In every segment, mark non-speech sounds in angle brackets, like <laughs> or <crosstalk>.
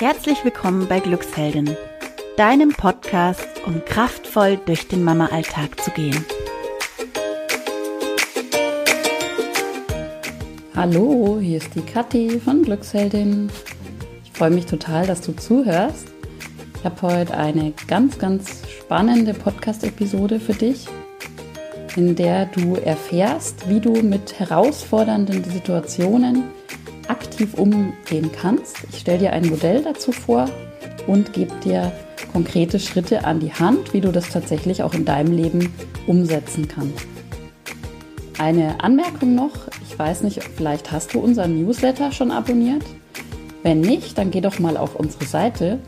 Herzlich willkommen bei Glücksheldin, deinem Podcast, um kraftvoll durch den Mama-Alltag zu gehen. Hallo, hier ist die Kathi von Glücksheldin. Ich freue mich total, dass du zuhörst. Ich habe heute eine ganz, ganz spannende Podcast-Episode für dich, in der du erfährst, wie du mit herausfordernden Situationen aktiv umgehen kannst. Ich stelle dir ein Modell dazu vor und gebe dir konkrete Schritte an die Hand, wie du das tatsächlich auch in deinem Leben umsetzen kannst. Eine Anmerkung noch, ich weiß nicht, vielleicht hast du unseren Newsletter schon abonniert. Wenn nicht, dann geh doch mal auf unsere Seite.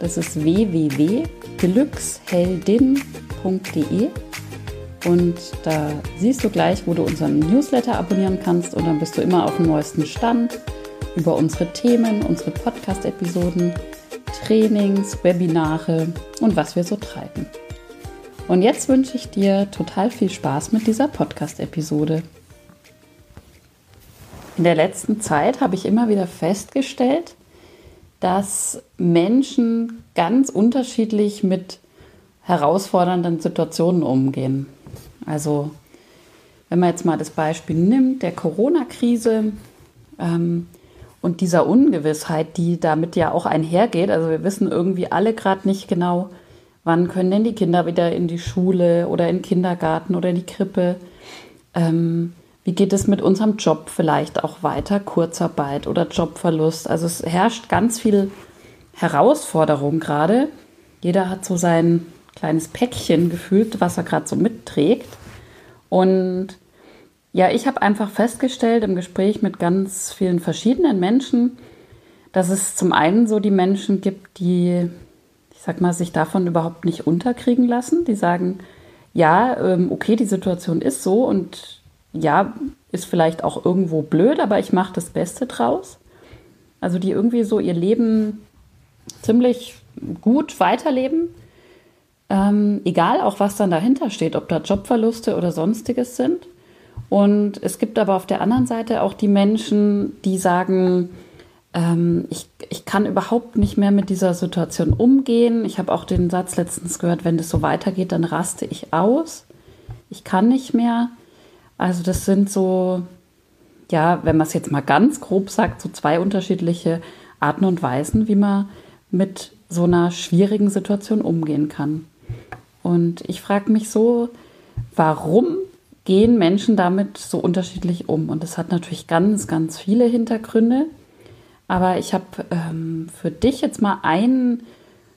Das ist www.glücksheldin.de und da siehst du gleich, wo du unseren Newsletter abonnieren kannst und dann bist du immer auf dem neuesten Stand über unsere Themen, unsere Podcast-Episoden, Trainings, Webinare und was wir so treiben. Und jetzt wünsche ich dir total viel Spaß mit dieser Podcast-Episode. In der letzten Zeit habe ich immer wieder festgestellt, dass Menschen ganz unterschiedlich mit herausfordernden Situationen umgehen. Also wenn man jetzt mal das Beispiel nimmt, der Corona-Krise ähm, und dieser Ungewissheit, die damit ja auch einhergeht. Also wir wissen irgendwie alle gerade nicht genau, wann können denn die Kinder wieder in die Schule oder in den Kindergarten oder in die Krippe. Ähm, wie geht es mit unserem Job vielleicht auch weiter? Kurzarbeit oder Jobverlust. Also es herrscht ganz viel Herausforderung gerade. Jeder hat so sein kleines Päckchen gefühlt, was er gerade so mitträgt. Und ja, ich habe einfach festgestellt im Gespräch mit ganz vielen verschiedenen Menschen, dass es zum einen so die Menschen gibt, die, ich sag mal, sich davon überhaupt nicht unterkriegen lassen. Die sagen, ja, ähm, okay, die Situation ist so und ja, ist vielleicht auch irgendwo blöd, aber ich mache das Beste draus. Also die irgendwie so ihr Leben ziemlich gut weiterleben ähm, egal auch, was dann dahinter steht, ob da Jobverluste oder sonstiges sind. Und es gibt aber auf der anderen Seite auch die Menschen, die sagen, ähm, ich, ich kann überhaupt nicht mehr mit dieser Situation umgehen. Ich habe auch den Satz letztens gehört, wenn das so weitergeht, dann raste ich aus. Ich kann nicht mehr. Also das sind so, ja, wenn man es jetzt mal ganz grob sagt, so zwei unterschiedliche Arten und Weisen, wie man mit so einer schwierigen Situation umgehen kann. Und ich frage mich so, warum gehen Menschen damit so unterschiedlich um? Und das hat natürlich ganz, ganz viele Hintergründe. Aber ich habe ähm, für dich jetzt mal ein,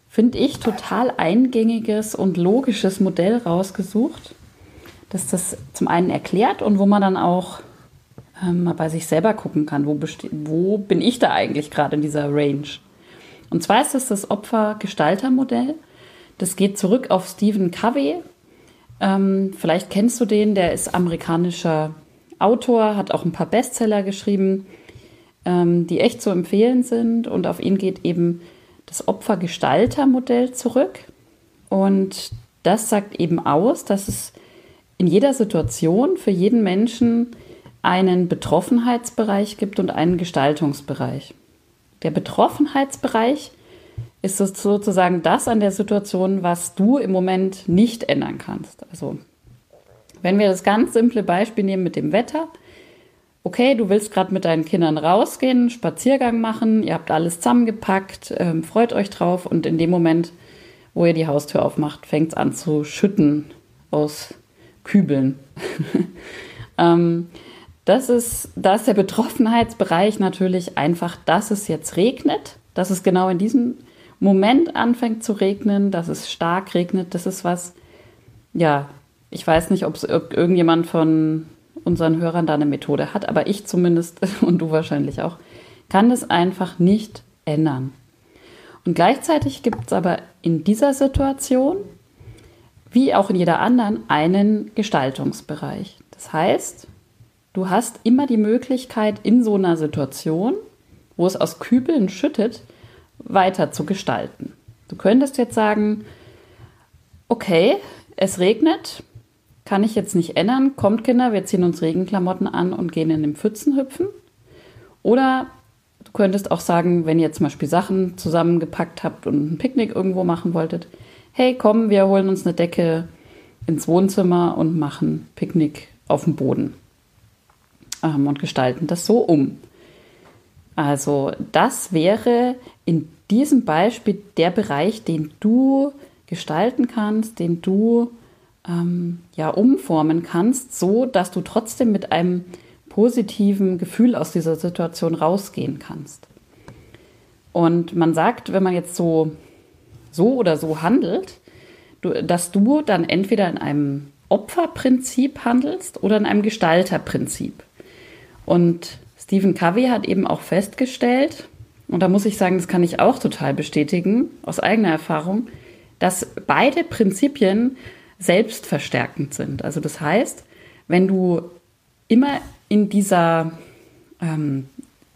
finde ich, total eingängiges und logisches Modell rausgesucht, das das zum einen erklärt und wo man dann auch ähm, mal bei sich selber gucken kann, wo, wo bin ich da eigentlich gerade in dieser Range. Und zwar ist das das Opfer-Gestalter-Modell. Das geht zurück auf Stephen Covey. Ähm, vielleicht kennst du den, der ist amerikanischer Autor, hat auch ein paar Bestseller geschrieben, ähm, die echt zu empfehlen sind. Und auf ihn geht eben das Opfergestalter-Modell zurück. Und das sagt eben aus, dass es in jeder Situation für jeden Menschen einen Betroffenheitsbereich gibt und einen Gestaltungsbereich. Der Betroffenheitsbereich ist es sozusagen das an der Situation, was du im Moment nicht ändern kannst. Also, wenn wir das ganz simple Beispiel nehmen mit dem Wetter, okay, du willst gerade mit deinen Kindern rausgehen, Spaziergang machen, ihr habt alles zusammengepackt, ähm, freut euch drauf und in dem Moment, wo ihr die Haustür aufmacht, fängt es an zu schütten aus Kübeln. <laughs> ähm, das ist, da ist der Betroffenheitsbereich natürlich einfach, dass es jetzt regnet, dass es genau in diesem Moment anfängt zu regnen, dass es stark regnet, das ist was, ja, ich weiß nicht, ob irgendjemand von unseren Hörern da eine Methode hat, aber ich zumindest <laughs> und du wahrscheinlich auch, kann das einfach nicht ändern. Und gleichzeitig gibt es aber in dieser Situation, wie auch in jeder anderen, einen Gestaltungsbereich. Das heißt, du hast immer die Möglichkeit in so einer Situation, wo es aus Kübeln schüttet, weiter zu gestalten. Du könntest jetzt sagen, okay, es regnet, kann ich jetzt nicht ändern, kommt Kinder, wir ziehen uns Regenklamotten an und gehen in den Pfützen hüpfen. Oder du könntest auch sagen, wenn ihr zum Beispiel Sachen zusammengepackt habt und ein Picknick irgendwo machen wolltet, hey, komm, wir holen uns eine Decke ins Wohnzimmer und machen Picknick auf dem Boden ähm, und gestalten das so um. Also das wäre in diesem Beispiel der Bereich, den du gestalten kannst, den du ähm, ja umformen kannst, so dass du trotzdem mit einem positiven Gefühl aus dieser Situation rausgehen kannst. Und man sagt, wenn man jetzt so, so oder so handelt, du, dass du dann entweder in einem Opferprinzip handelst oder in einem Gestalterprinzip. Und Stephen Covey hat eben auch festgestellt, und da muss ich sagen, das kann ich auch total bestätigen, aus eigener Erfahrung, dass beide Prinzipien selbstverstärkend sind. Also das heißt, wenn du immer in dieser ähm,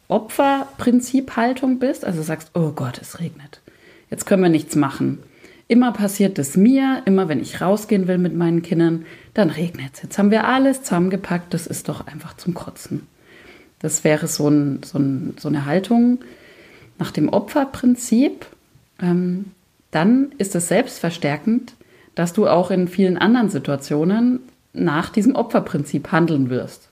Opferprinziphaltung bist, also sagst, oh Gott, es regnet, jetzt können wir nichts machen. Immer passiert es mir, immer wenn ich rausgehen will mit meinen Kindern, dann regnet es. Jetzt haben wir alles zusammengepackt, das ist doch einfach zum Kotzen. Das wäre so, ein, so, ein, so eine Haltung nach dem Opferprinzip. Ähm, dann ist es selbstverstärkend, dass du auch in vielen anderen Situationen nach diesem Opferprinzip handeln wirst.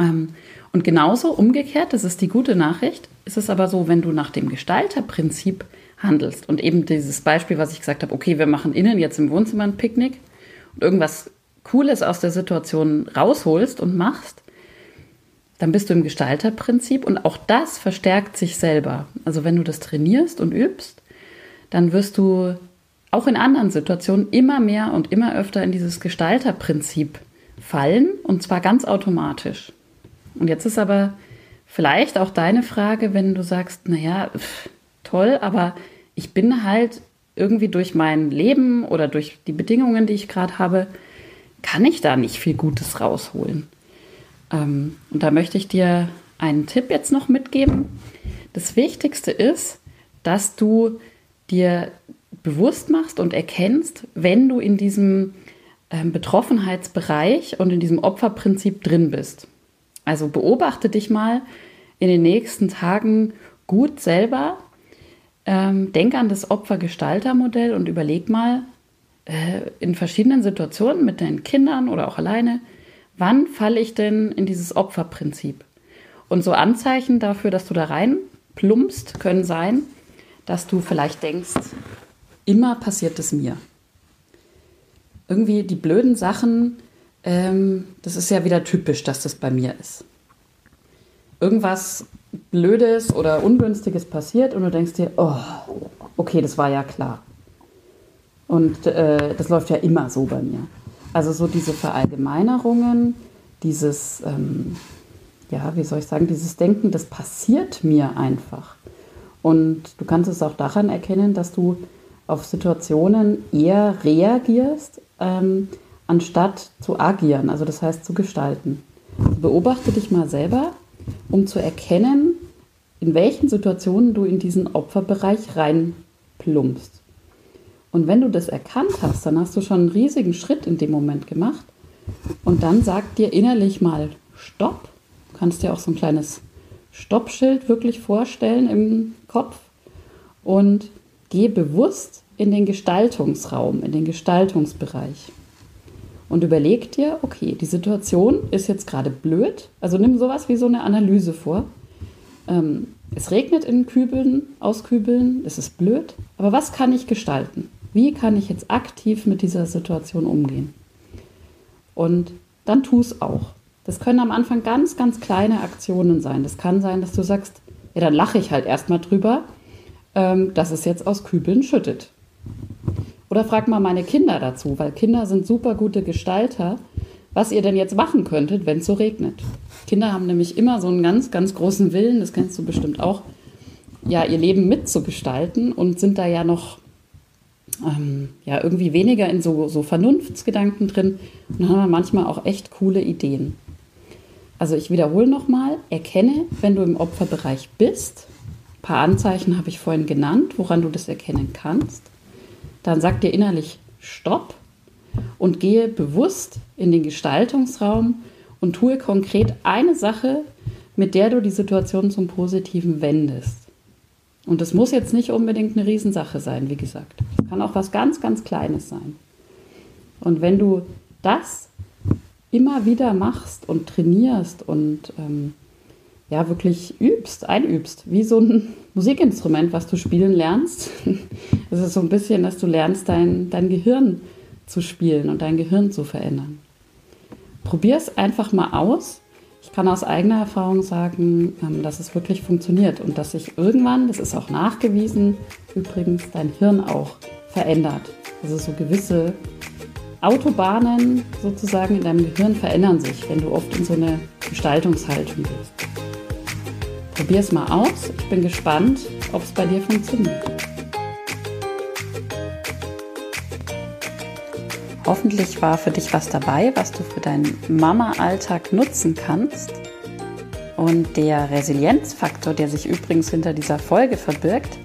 Ähm, und genauso umgekehrt, das ist die gute Nachricht, ist es aber so, wenn du nach dem Gestalterprinzip handelst und eben dieses Beispiel, was ich gesagt habe, okay, wir machen innen jetzt im Wohnzimmer ein Picknick und irgendwas Cooles aus der Situation rausholst und machst, dann bist du im Gestalterprinzip und auch das verstärkt sich selber. Also wenn du das trainierst und übst, dann wirst du auch in anderen Situationen immer mehr und immer öfter in dieses Gestalterprinzip fallen und zwar ganz automatisch. Und jetzt ist aber vielleicht auch deine Frage, wenn du sagst, naja, pff, toll, aber ich bin halt irgendwie durch mein Leben oder durch die Bedingungen, die ich gerade habe, kann ich da nicht viel Gutes rausholen. Ähm, und da möchte ich dir einen Tipp jetzt noch mitgeben. Das Wichtigste ist, dass du dir bewusst machst und erkennst, wenn du in diesem ähm, Betroffenheitsbereich und in diesem Opferprinzip drin bist. Also beobachte dich mal in den nächsten Tagen gut selber. Ähm, denk an das Opfergestaltermodell und überleg mal äh, in verschiedenen Situationen mit deinen Kindern oder auch alleine, wann falle ich denn in dieses Opferprinzip? Und so Anzeichen dafür, dass du da rein plumpst, können sein, dass du vielleicht denkst, immer passiert es mir irgendwie die blöden Sachen, ähm, das ist ja wieder typisch, dass das bei mir ist. Irgendwas Blödes oder Ungünstiges passiert und du denkst dir, oh, okay, das war ja klar. Und äh, das läuft ja immer so bei mir. Also so diese Verallgemeinerungen, dieses, ähm, ja, wie soll ich sagen, dieses Denken, das passiert mir einfach. Und du kannst es auch daran erkennen, dass du auf Situationen eher reagierst, ähm, anstatt zu agieren, also das heißt zu gestalten. Beobachte dich mal selber, um zu erkennen, in welchen Situationen du in diesen Opferbereich reinplumpst. Und wenn du das erkannt hast, dann hast du schon einen riesigen Schritt in dem Moment gemacht. Und dann sag dir innerlich mal Stopp. Du kannst dir auch so ein kleines Stoppschild wirklich vorstellen im Kopf. Und geh bewusst in den Gestaltungsraum, in den Gestaltungsbereich. Und überleg dir, okay, die Situation ist jetzt gerade blöd. Also nimm sowas wie so eine Analyse vor. Ähm, es regnet in Kübeln, aus Kübeln, es ist blöd. Aber was kann ich gestalten? Wie kann ich jetzt aktiv mit dieser Situation umgehen? Und dann tu es auch. Das können am Anfang ganz, ganz kleine Aktionen sein. Das kann sein, dass du sagst, ja, dann lache ich halt erstmal drüber, ähm, dass es jetzt aus Kübeln schüttet. Oder frag mal meine Kinder dazu, weil Kinder sind super gute Gestalter, was ihr denn jetzt machen könntet, wenn es so regnet. Kinder haben nämlich immer so einen ganz, ganz großen Willen, das kennst du bestimmt auch, ja, ihr Leben mitzugestalten und sind da ja noch ähm, ja, irgendwie weniger in so, so Vernunftsgedanken drin und haben wir manchmal auch echt coole Ideen. Also ich wiederhole nochmal, erkenne, wenn du im Opferbereich bist. Ein paar Anzeichen habe ich vorhin genannt, woran du das erkennen kannst dann sag dir innerlich Stopp und gehe bewusst in den Gestaltungsraum und tue konkret eine Sache, mit der du die Situation zum Positiven wendest. Und das muss jetzt nicht unbedingt eine Riesensache sein, wie gesagt. Es kann auch was ganz, ganz Kleines sein. Und wenn du das immer wieder machst und trainierst und ähm, ja wirklich übst, einübst, wie so ein Musikinstrument, was du spielen lernst. <laughs> Es ist so ein bisschen, dass du lernst, dein, dein Gehirn zu spielen und dein Gehirn zu verändern. Probier es einfach mal aus. Ich kann aus eigener Erfahrung sagen, ähm, dass es wirklich funktioniert und dass sich irgendwann, das ist auch nachgewiesen, übrigens dein Hirn auch verändert. Also so gewisse Autobahnen sozusagen in deinem Gehirn verändern sich, wenn du oft in so eine Gestaltungshaltung gehst. Probier es mal aus. Ich bin gespannt, ob es bei dir funktioniert. Hoffentlich war für dich was dabei, was du für deinen Mama-Alltag nutzen kannst. Und der Resilienzfaktor, der sich übrigens hinter dieser Folge verbirgt,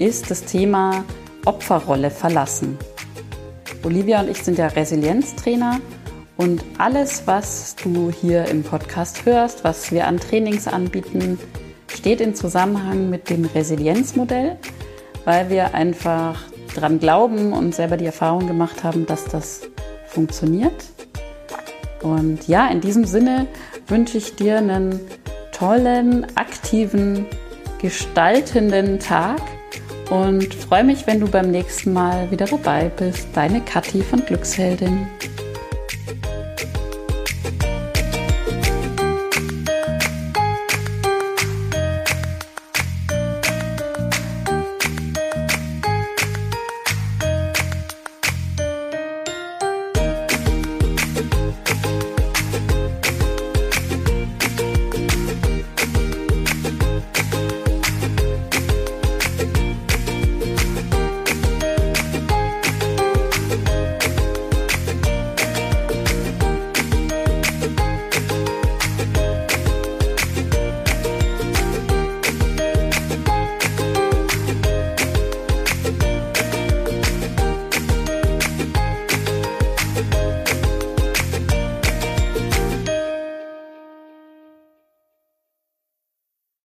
ist das Thema Opferrolle verlassen. Olivia und ich sind ja Resilienztrainer und alles, was du hier im Podcast hörst, was wir an Trainings anbieten, steht in Zusammenhang mit dem Resilienzmodell, weil wir einfach dran glauben und selber die Erfahrung gemacht haben, dass das funktioniert. Und ja, in diesem Sinne wünsche ich dir einen tollen, aktiven, gestaltenden Tag und freue mich, wenn du beim nächsten Mal wieder dabei bist. Deine Kathi von Glücksheldin.